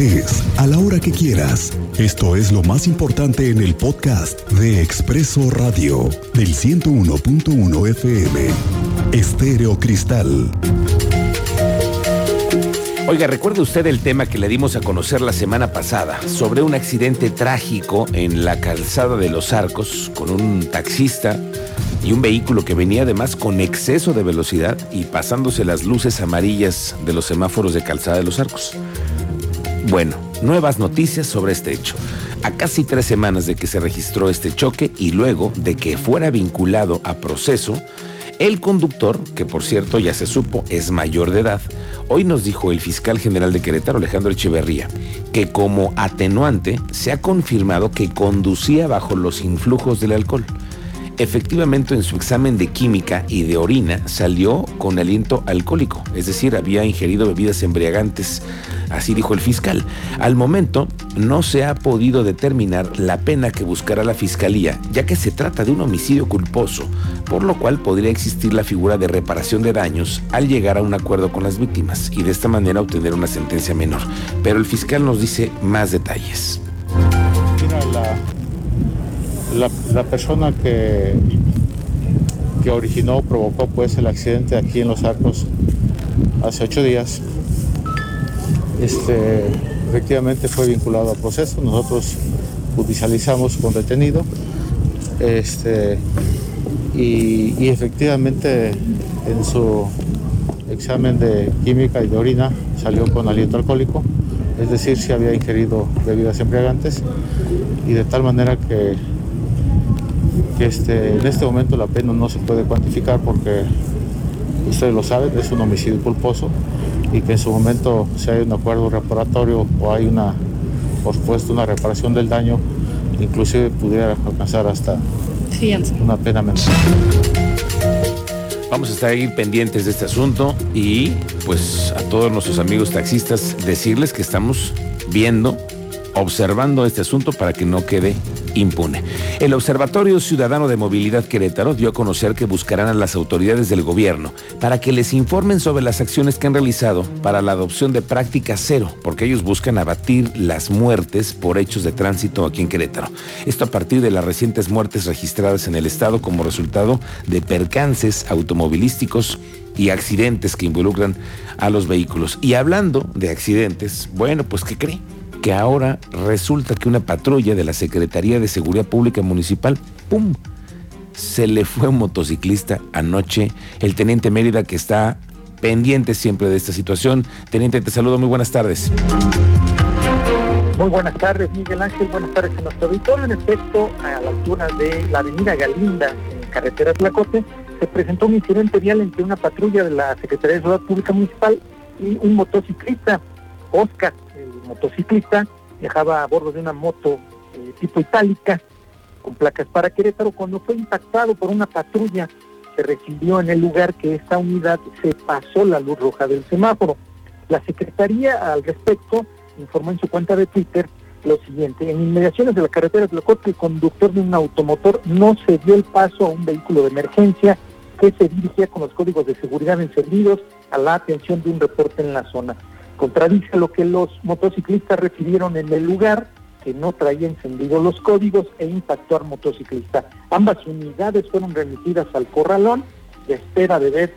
estés, a la hora que quieras. Esto es lo más importante en el podcast de Expreso Radio del 101.1 FM. Estéreo Cristal. Oiga, ¿recuerda usted el tema que le dimos a conocer la semana pasada sobre un accidente trágico en la calzada de los Arcos con un taxista y un vehículo que venía además con exceso de velocidad y pasándose las luces amarillas de los semáforos de calzada de los Arcos? Bueno, nuevas noticias sobre este hecho. A casi tres semanas de que se registró este choque y luego de que fuera vinculado a proceso, el conductor, que por cierto ya se supo es mayor de edad, hoy nos dijo el fiscal general de Querétaro, Alejandro Echeverría, que como atenuante se ha confirmado que conducía bajo los influjos del alcohol. Efectivamente, en su examen de química y de orina salió con aliento alcohólico, es decir, había ingerido bebidas embriagantes, así dijo el fiscal. Al momento, no se ha podido determinar la pena que buscará la fiscalía, ya que se trata de un homicidio culposo, por lo cual podría existir la figura de reparación de daños al llegar a un acuerdo con las víctimas y de esta manera obtener una sentencia menor. Pero el fiscal nos dice más detalles. Mira, la, la, persona que, que originó, provocó pues el accidente aquí en Los Arcos hace ocho días, este, efectivamente fue vinculado a proceso. Nosotros judicializamos con detenido. Este, y, y, efectivamente en su examen de química y de orina salió con aliento alcohólico, es decir, si había ingerido bebidas embriagantes y de tal manera que este, en este momento la pena no se puede cuantificar porque ustedes lo saben, es un homicidio culposo y que en su momento si hay un acuerdo reparatorio o hay una, por supuesto, una reparación del daño, inclusive pudiera alcanzar hasta una pena menor. Vamos a estar ahí pendientes de este asunto y pues a todos nuestros amigos taxistas decirles que estamos viendo, observando este asunto para que no quede impune. El Observatorio Ciudadano de Movilidad Querétaro dio a conocer que buscarán a las autoridades del gobierno para que les informen sobre las acciones que han realizado para la adopción de práctica cero, porque ellos buscan abatir las muertes por hechos de tránsito aquí en Querétaro. Esto a partir de las recientes muertes registradas en el estado como resultado de percances automovilísticos y accidentes que involucran a los vehículos. Y hablando de accidentes, bueno, pues ¿qué cree? Que ahora resulta que una patrulla de la Secretaría de Seguridad Pública Municipal, ¡pum! Se le fue un motociclista anoche, el teniente Mérida que está pendiente siempre de esta situación. Teniente, te saludo, muy buenas tardes. Muy buenas tardes, Miguel Ángel. Buenas tardes a nuestro auditorio. En efecto, a la altura de la avenida Galinda, en carretera Tlacote, se presentó un incidente vial entre una patrulla de la Secretaría de Seguridad Pública Municipal y un motociclista, Oscar, motociclista, viajaba a bordo de una moto eh, tipo itálica con placas para Querétaro. Cuando fue impactado por una patrulla, se recibió en el lugar que esta unidad se pasó la luz roja del semáforo. La Secretaría al respecto informó en su cuenta de Twitter lo siguiente, en inmediaciones de la carretera de Tlacote, el conductor de un automotor no se dio el paso a un vehículo de emergencia que se dirigía con los códigos de seguridad encendidos a la atención de un reporte en la zona contradice lo que los motociclistas recibieron en el lugar, que no traía encendidos los códigos e impactó al motociclista. Ambas unidades fueron remitidas al corralón de espera de ver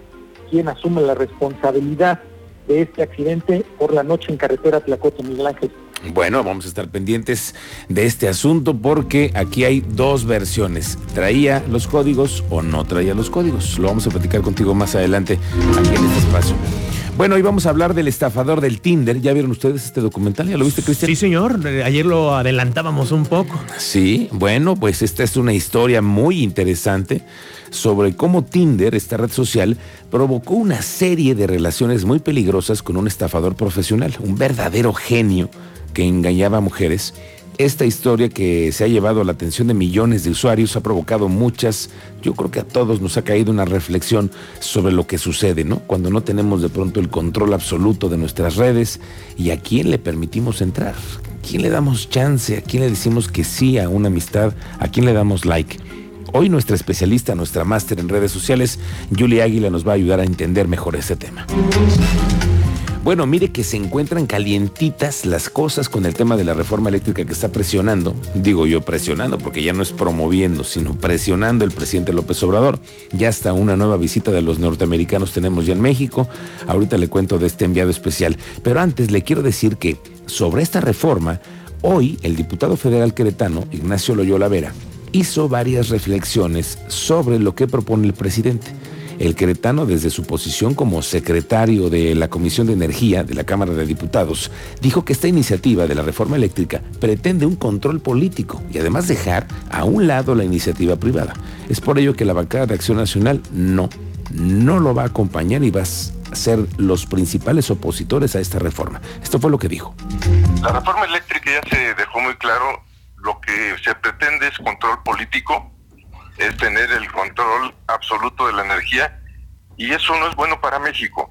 quién asume la responsabilidad de este accidente por la noche en carretera Tlacote Miguel Ángel. Bueno, vamos a estar pendientes de este asunto porque aquí hay dos versiones. ¿Traía los códigos o no traía los códigos? Lo vamos a platicar contigo más adelante aquí en este espacio. Bueno, hoy vamos a hablar del estafador del Tinder. ¿Ya vieron ustedes este documental? ¿Ya lo viste, Cristian? Sí, señor. Ayer lo adelantábamos un poco. Sí, bueno, pues esta es una historia muy interesante sobre cómo Tinder, esta red social, provocó una serie de relaciones muy peligrosas con un estafador profesional, un verdadero genio que engañaba a mujeres esta historia que se ha llevado la atención de millones de usuarios ha provocado muchas, yo creo que a todos nos ha caído una reflexión sobre lo que sucede, ¿no? Cuando no tenemos de pronto el control absoluto de nuestras redes y a quién le permitimos entrar, ¿A quién le damos chance, a quién le decimos que sí a una amistad, a quién le damos like. Hoy nuestra especialista, nuestra máster en redes sociales, Julia Águila, nos va a ayudar a entender mejor ese tema. Bueno, mire que se encuentran calientitas las cosas con el tema de la reforma eléctrica que está presionando, digo yo presionando porque ya no es promoviendo, sino presionando el presidente López Obrador. Ya hasta una nueva visita de los norteamericanos tenemos ya en México. Ahorita le cuento de este enviado especial. Pero antes le quiero decir que sobre esta reforma, hoy el diputado federal queretano, Ignacio Loyola Vera, hizo varias reflexiones sobre lo que propone el presidente. El queretano, desde su posición como secretario de la Comisión de Energía de la Cámara de Diputados, dijo que esta iniciativa de la reforma eléctrica pretende un control político y además dejar a un lado la iniciativa privada. Es por ello que la bancada de Acción Nacional no, no lo va a acompañar y va a ser los principales opositores a esta reforma. Esto fue lo que dijo. La reforma eléctrica ya se dejó muy claro, lo que se pretende es control político es tener el control absoluto de la energía y eso no es bueno para México.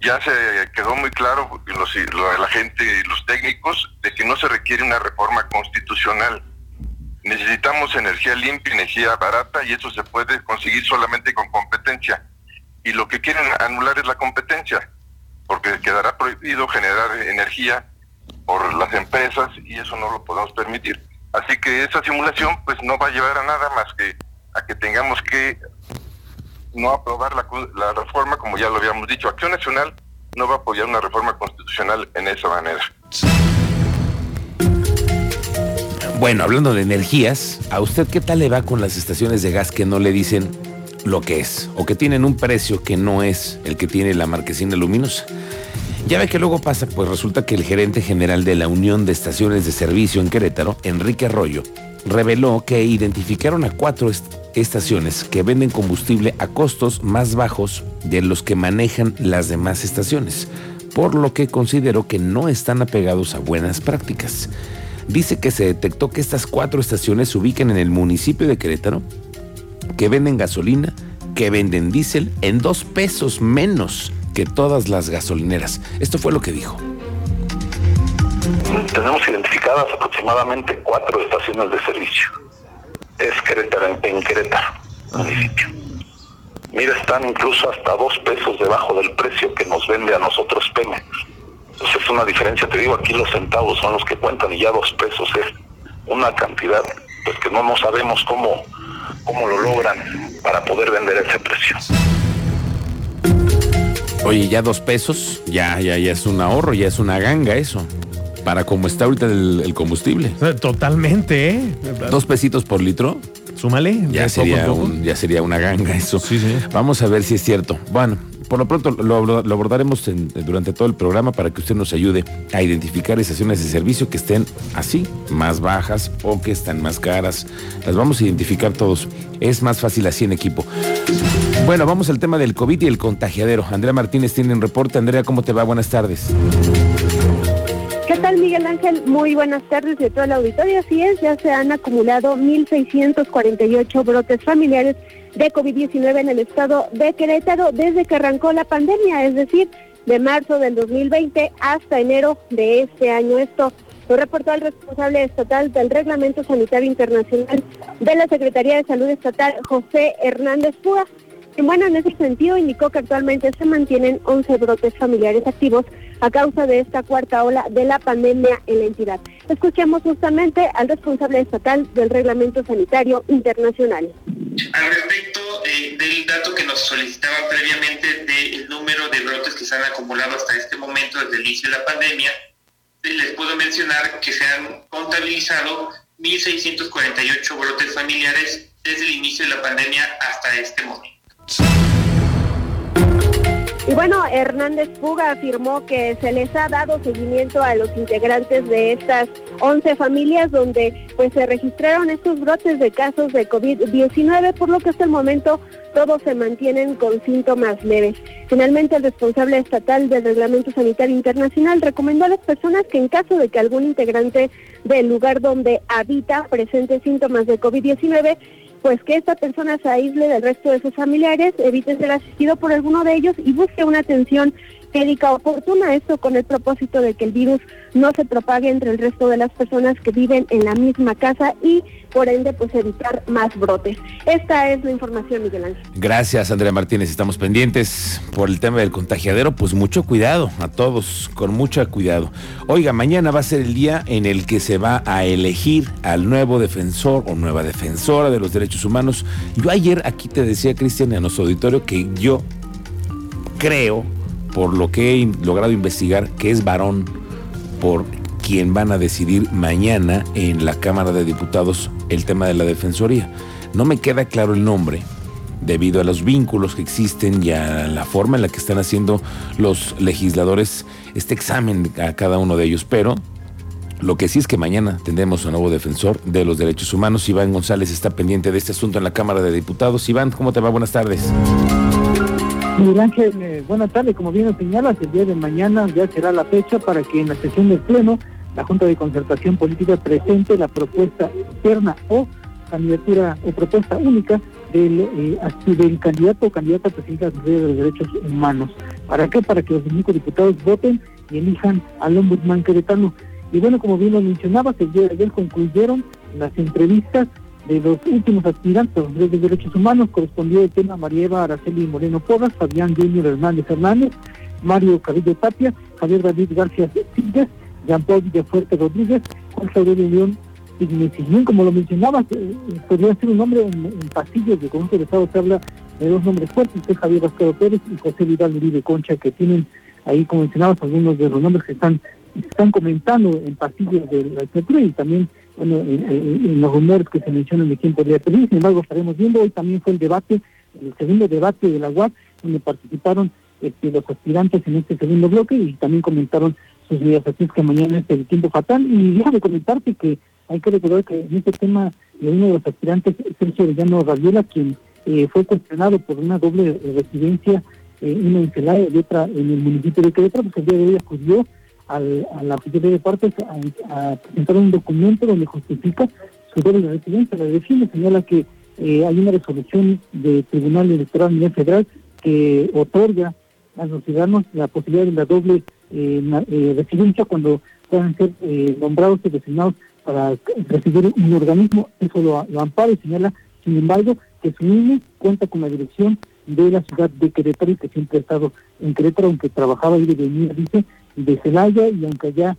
Ya se quedó muy claro los, la gente y los técnicos de que no se requiere una reforma constitucional. Necesitamos energía limpia, energía barata y eso se puede conseguir solamente con competencia. Y lo que quieren anular es la competencia, porque quedará prohibido generar energía por las empresas y eso no lo podemos permitir. Así que esa simulación pues no va a llevar a nada más que a que tengamos que no aprobar la, la reforma como ya lo habíamos dicho. Acción Nacional no va a apoyar una reforma constitucional en esa manera. Bueno, hablando de energías, ¿a usted qué tal le va con las estaciones de gas que no le dicen lo que es o que tienen un precio que no es el que tiene la marquesina luminosa? Ya ve que luego pasa, pues resulta que el gerente general de la Unión de Estaciones de Servicio en Querétaro, Enrique Arroyo, reveló que identificaron a cuatro estaciones que venden combustible a costos más bajos de los que manejan las demás estaciones, por lo que consideró que no están apegados a buenas prácticas. Dice que se detectó que estas cuatro estaciones se ubican en el municipio de Querétaro, que venden gasolina, que venden diésel en dos pesos menos que todas las gasolineras. Esto fue lo que dijo. Tenemos identificadas aproximadamente cuatro estaciones de servicio. Es Querétaro, en, Querétaro, municipio. Mira, están incluso hasta dos pesos debajo del precio que nos vende a nosotros Pemex. Entonces es una diferencia, te digo, aquí los centavos son los que cuentan y ya dos pesos es una cantidad pues que no, no sabemos cómo, cómo lo logran para poder vender ese precio. Oye, ya dos pesos, ya, ya, ya es un ahorro, ya es una ganga eso. Para como está ahorita el, combustible. Totalmente, ¿eh? Dos pesitos por litro. Súmale. Ya sería, ya sería una ganga eso. Sí, sí. Vamos a ver si es cierto. Bueno, por lo pronto lo, abordaremos durante todo el programa para que usted nos ayude a identificar estaciones de servicio que estén así, más bajas o que están más caras. Las vamos a identificar todos. Es más fácil así en equipo. Bueno, vamos al tema del COVID y el contagiadero. Andrea Martínez tiene un reporte. Andrea, ¿cómo te va? Buenas tardes. ¿Qué tal, Miguel Ángel? Muy buenas tardes de toda la auditoría. Así es, ya se han acumulado 1.648 brotes familiares de COVID-19 en el estado de Querétaro desde que arrancó la pandemia, es decir, de marzo del 2020 hasta enero de este año. Esto lo reportó el responsable estatal del Reglamento Sanitario Internacional de la Secretaría de Salud Estatal, José Hernández Púa. Y bueno, en ese sentido indicó que actualmente se mantienen 11 brotes familiares activos a causa de esta cuarta ola de la pandemia en la entidad. Escuchemos justamente al responsable estatal del Reglamento Sanitario Internacional. Al respecto eh, del dato que nos solicitaba previamente del número de brotes que se han acumulado hasta este momento desde el inicio de la pandemia, eh, les puedo mencionar que se han contabilizado 1.648 brotes familiares desde el inicio de la pandemia hasta este momento. Y bueno, Hernández Puga afirmó que se les ha dado seguimiento a los integrantes de estas 11 familias donde pues se registraron estos brotes de casos de COVID-19, por lo que hasta el momento todos se mantienen con síntomas leves. Finalmente, el responsable estatal del Reglamento Sanitario Internacional recomendó a las personas que en caso de que algún integrante del lugar donde habita presente síntomas de COVID-19, pues que esta persona se aísle del resto de sus familiares, evite ser asistido por alguno de ellos y busque una atención médica oportuna, esto con el propósito de que el virus no se propague entre el resto de las personas que viven en la misma casa y por ende pues evitar más brotes. Esta es la información, Miguel Ángel. Gracias, Andrea Martínez. Estamos pendientes por el tema del contagiadero. Pues mucho cuidado a todos, con mucho cuidado. Oiga, mañana va a ser el día en el que se va a elegir al nuevo defensor o nueva defensora de los derechos humanos. Yo ayer aquí te decía, Cristian, en nuestro auditorio, que yo creo, por lo que he logrado investigar, que es varón por quien van a decidir mañana en la Cámara de Diputados el tema de la Defensoría. No me queda claro el nombre, debido a los vínculos que existen y a la forma en la que están haciendo los legisladores este examen a cada uno de ellos, pero lo que sí es que mañana tendremos un nuevo defensor de los derechos humanos. Iván González está pendiente de este asunto en la Cámara de Diputados. Iván, ¿cómo te va? Buenas tardes. Miguel Ángel, eh, buenas tardes. Como bien lo señalas, el día de mañana ya será la fecha para que en la sesión del Pleno la Junta de Concertación Política presente la propuesta externa o candidatura o propuesta única del, eh, del candidato o candidata a presidenta de los Derechos Humanos. ¿Para qué? Para que los cinco diputados voten y elijan al ombudsman queretano. Y bueno, como bien lo mencionabas, el día de ayer concluyeron las entrevistas de los últimos aspirantes a los derechos humanos. Correspondió el tema María Eva Araceli Moreno Porras, Fabián Junior Hernández Hernández, Mario Carrillo Tapia, Javier David García Silves, Jean Paul Villafuerte Rodríguez, Juan Aurelio León Ignacio. Como lo mencionabas, eh, podría ser un nombre en, pasillos de conjunto de Estado, se habla de dos nombres fuertes, que es Javier Vasquero Pérez y José Vidal Uribe Concha, que tienen ahí, como mencionabas, algunos de los nombres que están están comentando en pasillos de la escritura y también bueno, en, los rumores que se mencionan de quién podría pedir. Sin embargo, estaremos viendo, hoy también fue el debate, el segundo debate de la UAP, donde participaron este, los aspirantes en este segundo bloque y también comentaron sus ideas. Así que mañana es el tiempo fatal. Y déjame comentarte que hay que recordar que en este tema de uno de los aspirantes, Sergio Villano Raviola, quien eh, fue cuestionado por una doble residencia, eh, una en Celaya y otra en el municipio de Querétaro, pues el día de hoy acudió al, a la Secretaría de Partes a, presentar un documento donde justifica su doble residencia. La define señala que eh, hay una resolución del Tribunal Electoral nivel federal que otorga a los ciudadanos la posibilidad de la doble eh, eh, residencia cuando puedan ser nombrados y designados para recibir un organismo. Eso lo, lo ampara y señala, sin embargo, que su INE cuenta con la dirección de la ciudad de Querétaro y que siempre ha estado en Querétaro, aunque trabajaba ahí de dice, de Celaya y aunque ya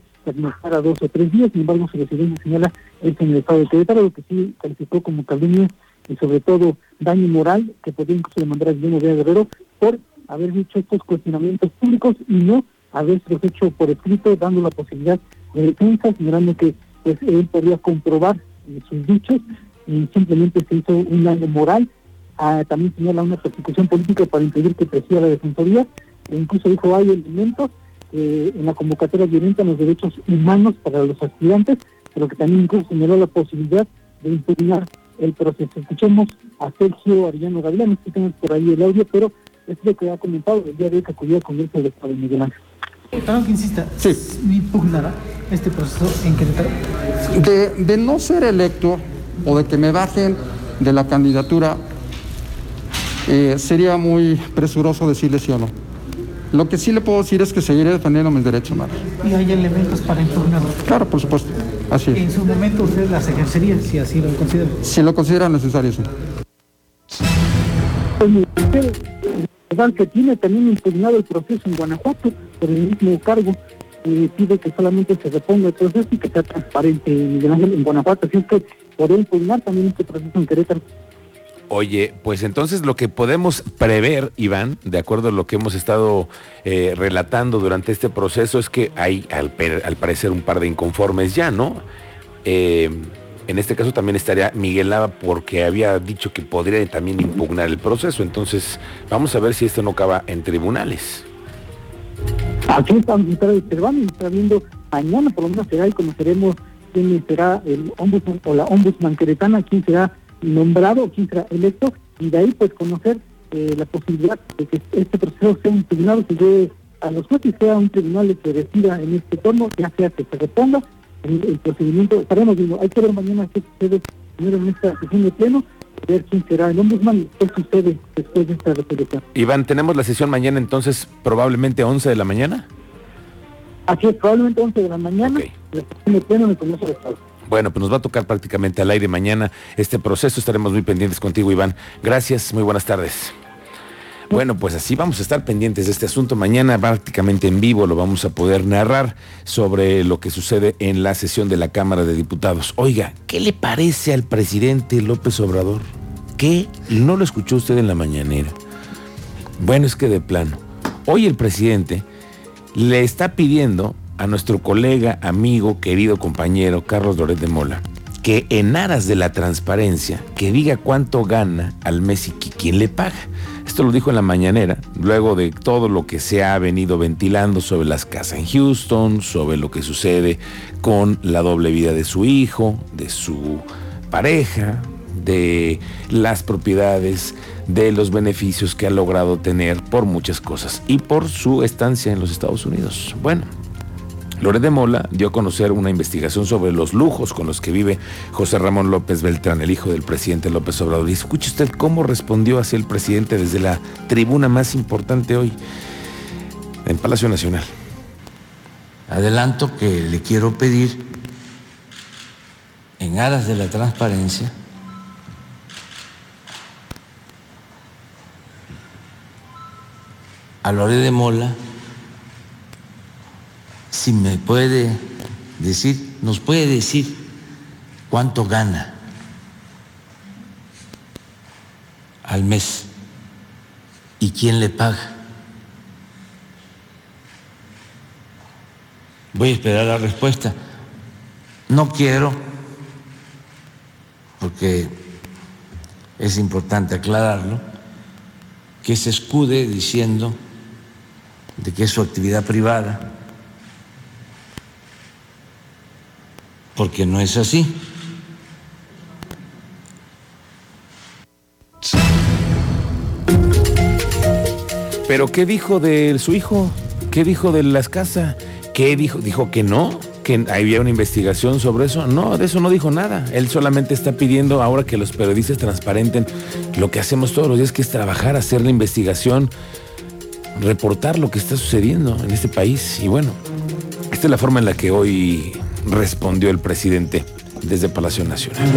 a dos o tres días, sin embargo su residencia señala es en el estado de Querétaro, lo que sí calificó como calumnia y sobre todo daño moral que podría incluso demandar a Guillermo de Guerrero por haber dicho estos cuestionamientos públicos y no haberse hecho por escrito, dando la posibilidad de defensa, señalando que pues él podría comprobar eh, sus dichos y simplemente se hizo un daño moral. Ah, también señala una persecución política para impedir que presida la defensoría, e incluso dijo hay elementos eh, en la convocatoria violenta los derechos humanos para los aspirantes, pero que también incluso señaló la posibilidad de impugnar el proceso. Escuchemos a Sergio Arellano Gavilán, que tenemos por ahí el audio, pero es lo que ha comentado el día de hoy que acudió al Congreso del Estado de Miguel Ángel. Perdón que insista, sí. impugnará este proceso en Querétaro? De, de no ser electo o de que me bajen de la candidatura, eh, sería muy presuroso decirle sí o no. Lo que sí le puedo decir es que seguiré defendiendo mis derechos humanos. ¿Y hay elementos para impugnarlo? Claro, por supuesto. Así En su momento usted las ejercería, si así lo considera. Si lo considera necesario, sí. Que tiene también impugnado el proceso en Guanajuato por el mismo cargo. Eh, pide que solamente se reponga el proceso y que sea transparente en Guanajuato. Así es que podría impugnar también este proceso en Querétaro. Oye, pues entonces lo que podemos prever, Iván, de acuerdo a lo que hemos estado eh, relatando durante este proceso, es que hay al, parecer un par de inconformes ya, ¿no? Eh, en este caso también estaría Miguel Lava porque había dicho que podría también impugnar el proceso. Entonces, vamos a ver si esto no acaba en tribunales. Aquí estamos observando y está viendo mañana por lo menos será y conoceremos quién será el ombudsman o la ombudsman queretana, quién será nombrado, quién será electo, y de ahí pues conocer eh, la posibilidad de que este proceso sea un tribunal que lleve a los jueces, sea un tribunal que decida en este torno, ya sea que se reponga el, procedimiento, estaremos viendo, hay que ver mañana qué sucede primero en esta sesión de pleno, ver quién será el ombudsman y qué sucede después de esta resolución. Iván, tenemos la sesión mañana entonces, probablemente 11 de la mañana. Así es, probablemente 11 de la mañana, la sesión de pleno en el Congreso de Estado. Bueno, pues nos va a tocar prácticamente al aire mañana este proceso. Estaremos muy pendientes contigo, Iván. Gracias, muy buenas tardes. Bueno, pues así vamos a estar pendientes de este asunto. Mañana prácticamente en vivo lo vamos a poder narrar sobre lo que sucede en la sesión de la Cámara de Diputados. Oiga, ¿qué le parece al presidente López Obrador? ¿Qué? No lo escuchó usted en la mañanera. Bueno, es que de plano. Hoy el presidente le está pidiendo a nuestro colega, amigo, querido compañero Carlos Loret de Mola que en aras de la transparencia, que diga cuánto gana al mes y quién le paga. Esto lo dijo en la mañanera, luego de todo lo que se ha venido ventilando sobre las casas en Houston, sobre lo que sucede con la doble vida de su hijo, de su pareja, de las propiedades, de los beneficios que ha logrado tener por muchas cosas y por su estancia en los Estados Unidos. Bueno, Loret de Mola dio a conocer una investigación sobre los lujos con los que vive José Ramón López Beltrán, el hijo del presidente López Obrador. Y escuche usted cómo respondió hacia el presidente desde la tribuna más importante hoy, en Palacio Nacional. Adelanto que le quiero pedir, en aras de la transparencia, a Loret de Mola, si me puede decir, nos puede decir cuánto gana al mes y quién le paga. Voy a esperar la respuesta. No quiero, porque es importante aclararlo, que se escude diciendo de que es su actividad privada porque no es así. Pero ¿qué dijo de su hijo? ¿Qué dijo de las casas? ¿Qué dijo? Dijo que no, que había una investigación sobre eso. No, de eso no dijo nada. Él solamente está pidiendo ahora que los periodistas transparenten lo que hacemos todos los días, que es trabajar, hacer la investigación, reportar lo que está sucediendo en este país. Y bueno, esta es la forma en la que hoy respondió el presidente desde Palacio Nacional.